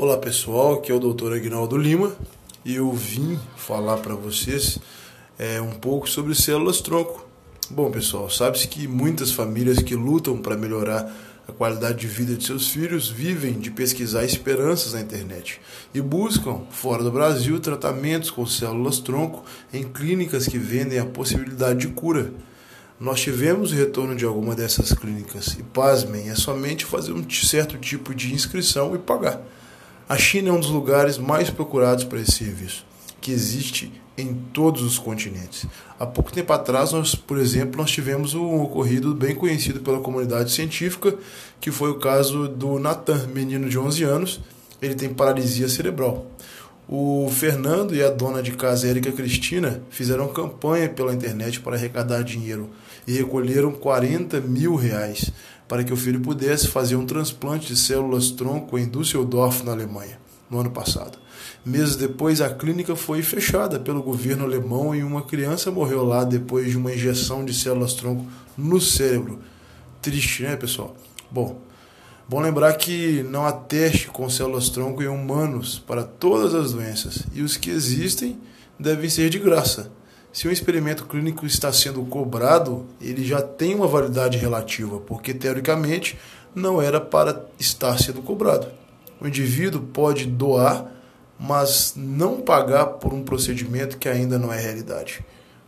Olá pessoal, aqui é o Dr. Agnaldo Lima e eu vim falar para vocês é, um pouco sobre células tronco. Bom pessoal, sabe-se que muitas famílias que lutam para melhorar a qualidade de vida de seus filhos vivem de pesquisar esperanças na internet e buscam, fora do Brasil, tratamentos com células tronco em clínicas que vendem a possibilidade de cura. Nós tivemos o retorno de alguma dessas clínicas e, pasmem, é somente fazer um certo tipo de inscrição e pagar. A China é um dos lugares mais procurados para esse serviço, que existe em todos os continentes. Há pouco tempo atrás, nós, por exemplo, nós tivemos um ocorrido bem conhecido pela comunidade científica, que foi o caso do Nathan, menino de 11 anos, ele tem paralisia cerebral. O Fernando e a dona de casa, Érica Cristina, fizeram campanha pela internet para arrecadar dinheiro e recolheram 40 mil reais para que o filho pudesse fazer um transplante de células tronco em Düsseldorf, na Alemanha, no ano passado. Meses depois, a clínica foi fechada pelo governo alemão e uma criança morreu lá depois de uma injeção de células tronco no cérebro. Triste, né, pessoal? Bom, Bom lembrar que não há teste com células tronco em humanos para todas as doenças e os que existem devem ser de graça. Se um experimento clínico está sendo cobrado, ele já tem uma validade relativa, porque teoricamente não era para estar sendo cobrado. O indivíduo pode doar, mas não pagar por um procedimento que ainda não é realidade.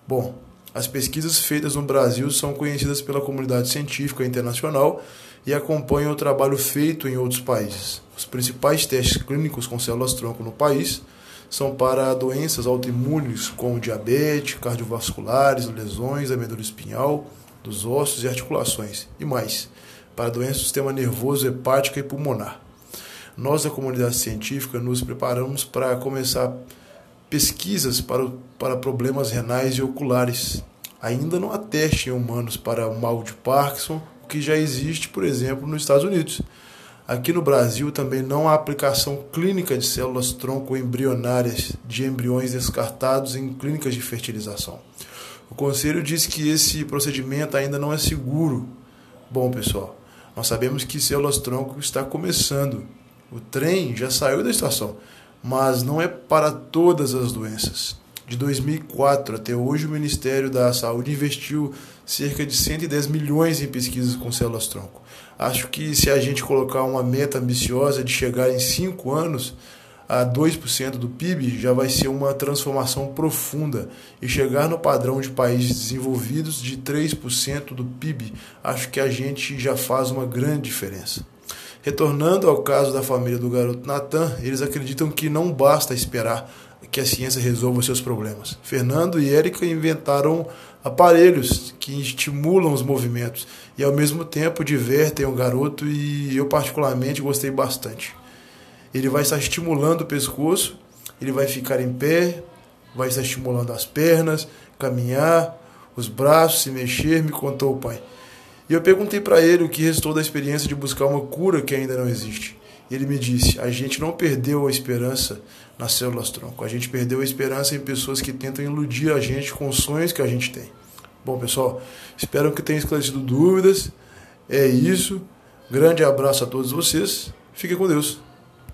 Bom, as pesquisas feitas no Brasil são conhecidas pela comunidade científica internacional e acompanham o trabalho feito em outros países. Os principais testes clínicos com células-tronco no país são para doenças autoimunes como diabetes, cardiovasculares, lesões da medula espinhal, dos ossos e articulações e mais, para doenças do sistema nervoso, hepática e pulmonar. Nós, da comunidade científica, nos preparamos para começar pesquisas para, para problemas renais e oculares. Ainda não há teste em humanos para o mal de Parkinson, o que já existe, por exemplo, nos Estados Unidos. Aqui no Brasil também não há aplicação clínica de células tronco embrionárias de embriões descartados em clínicas de fertilização. O conselho diz que esse procedimento ainda não é seguro. Bom, pessoal, nós sabemos que células tronco está começando. O trem já saiu da estação mas não é para todas as doenças. De 2004 até hoje, o Ministério da Saúde investiu cerca de 110 milhões em pesquisas com células-tronco. Acho que se a gente colocar uma meta ambiciosa de chegar em 5 anos a 2% do PIB, já vai ser uma transformação profunda. E chegar no padrão de países desenvolvidos de 3% do PIB, acho que a gente já faz uma grande diferença. Retornando ao caso da família do garoto Natan, eles acreditam que não basta esperar que a ciência resolva seus problemas. Fernando e Érica inventaram aparelhos que estimulam os movimentos e ao mesmo tempo divertem o garoto e eu particularmente gostei bastante. Ele vai estar estimulando o pescoço, ele vai ficar em pé, vai estar estimulando as pernas, caminhar, os braços, se mexer, me contou o pai. E eu perguntei para ele o que restou da experiência de buscar uma cura que ainda não existe. E ele me disse: a gente não perdeu a esperança nas células tronco, a gente perdeu a esperança em pessoas que tentam iludir a gente com os sonhos que a gente tem. Bom, pessoal, espero que tenha esclarecido dúvidas. É isso. Grande abraço a todos vocês. Fiquem com Deus.